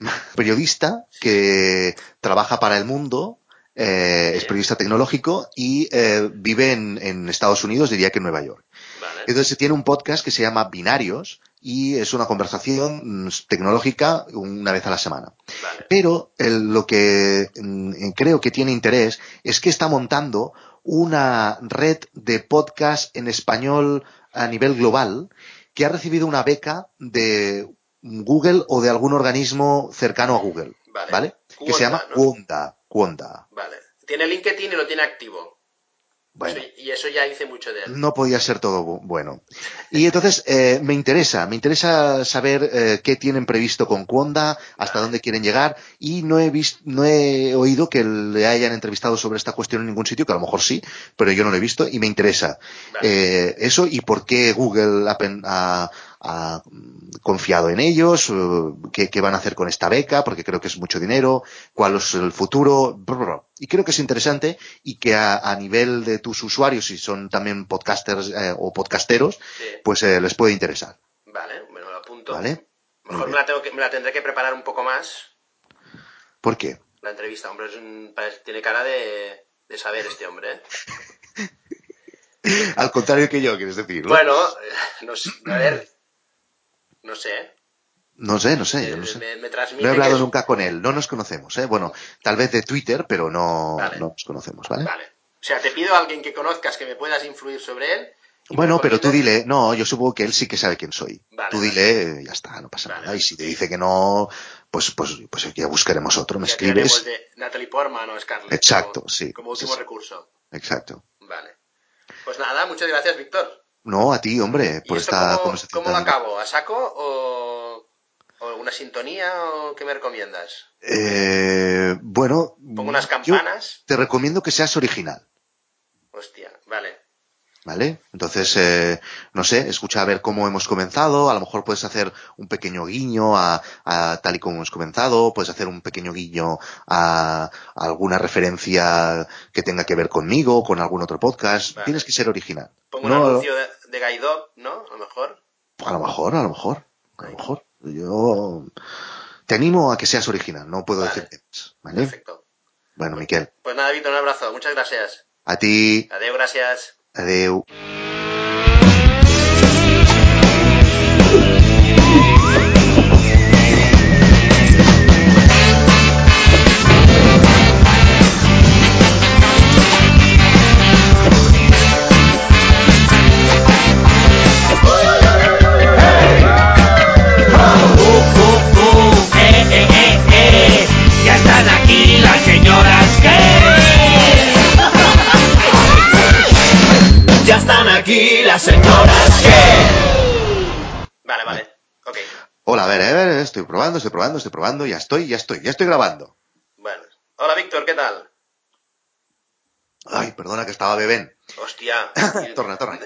Periodista que trabaja para el mundo, eh, es periodista tecnológico y eh, vive en, en Estados Unidos, diría que en Nueva York. Vale. Entonces tiene un podcast que se llama Binarios y es una conversación tecnológica una vez a la semana. Vale. Pero el- lo que mm, creo que tiene interés es que está montando una red de podcast en español a nivel global que ha recibido una beca de Google o de algún organismo cercano a Google, Vale. ¿vale? Que se llama ¿no? Cuonda, Cuonda. Vale. Tiene LinkedIn y lo tiene activo. Bueno, Eso- y eso ya dice mucho de él. no podía ser todo bu- bueno. Y entonces eh, me interesa, me interesa saber eh, qué tienen previsto con Cuonda, hasta dónde quieren llegar, y no he visto, no he oído que le hayan entrevistado sobre esta cuestión en ningún sitio, que a lo mejor sí, pero yo no lo he visto y me interesa Vale. eh, eso y por qué Google ha- ha, mm, confiado en ellos, eh, qué, qué van a hacer con esta beca, porque creo que es mucho dinero, cuál es el futuro, y creo que es interesante y que a, a nivel de tus usuarios, si son también podcasters eh, o podcasteros, Sí. pues eh, les puede interesar, Vale, me lo apunto. ¿vale? Mejor me la, tengo que, me la tendré que preparar un poco más, ¿Por qué? la entrevista. Hombre, es un- parece- tiene cara de, de saber este hombre. ¿eh? Al contrario que yo, quieres decir, ¿no? Bueno, no a ver. No sé. No sé, no sé, eh, yo no sé. Me, me transmite No he hablado nunca con él, no nos conocemos, ¿eh? Bueno, tal vez de Twitter, pero no, Vale. no nos conocemos, ¿vale? Vale. O sea, te pido a alguien que conozcas que me puedas influir sobre él. Bueno, pero tú dile, no, yo supongo que él sí que sabe quién soy. Vale, tú vale. dile, ya está, no pasa nada. Y si te dice que no, pues, pues, pues ya buscaremos otro, me Ya escribes. de Natalie Portman o Scarlett. Exacto, como- sí, Como sí, último sí. recurso. Exacto. Vale. Pues nada, muchas gracias, Víctor. No, a ti, hombre, ¿Y por esta cómo, conversación. cómo lo acabo? ¿A saco o, o alguna sintonía o qué me recomiendas? Eh, bueno, ¿Pongo unas yo campanas? te recomiendo que seas original. Hostia, vale. ¿Vale? Entonces, eh, no sé, escucha a ver cómo hemos comenzado, a lo mejor puedes hacer un pequeño guiño a, a tal y como hemos comenzado, puedes hacer un pequeño guiño a, a alguna referencia que tenga que ver conmigo, con algún otro podcast. Vale. Tienes que ser original. Pongo No, un anuncio de, de Gaidop, ¿no? A lo mejor. a lo mejor, a lo mejor, a lo mejor. Yo te animo a que seas original, no puedo Vale. decirte. Perfecto. Bueno, Miquel, Pues nada, Víctor, un abrazo. Muchas gracias. a ti, Adiós, gracias. Adéu. Ver, a ver, estoy probando, estoy probando, estoy probando, ya estoy, ya estoy, ya estoy grabando. Bueno. Hola, Víctor, ¿qué tal? Ay, perdona que estaba bebén. Hostia. Torna, torna.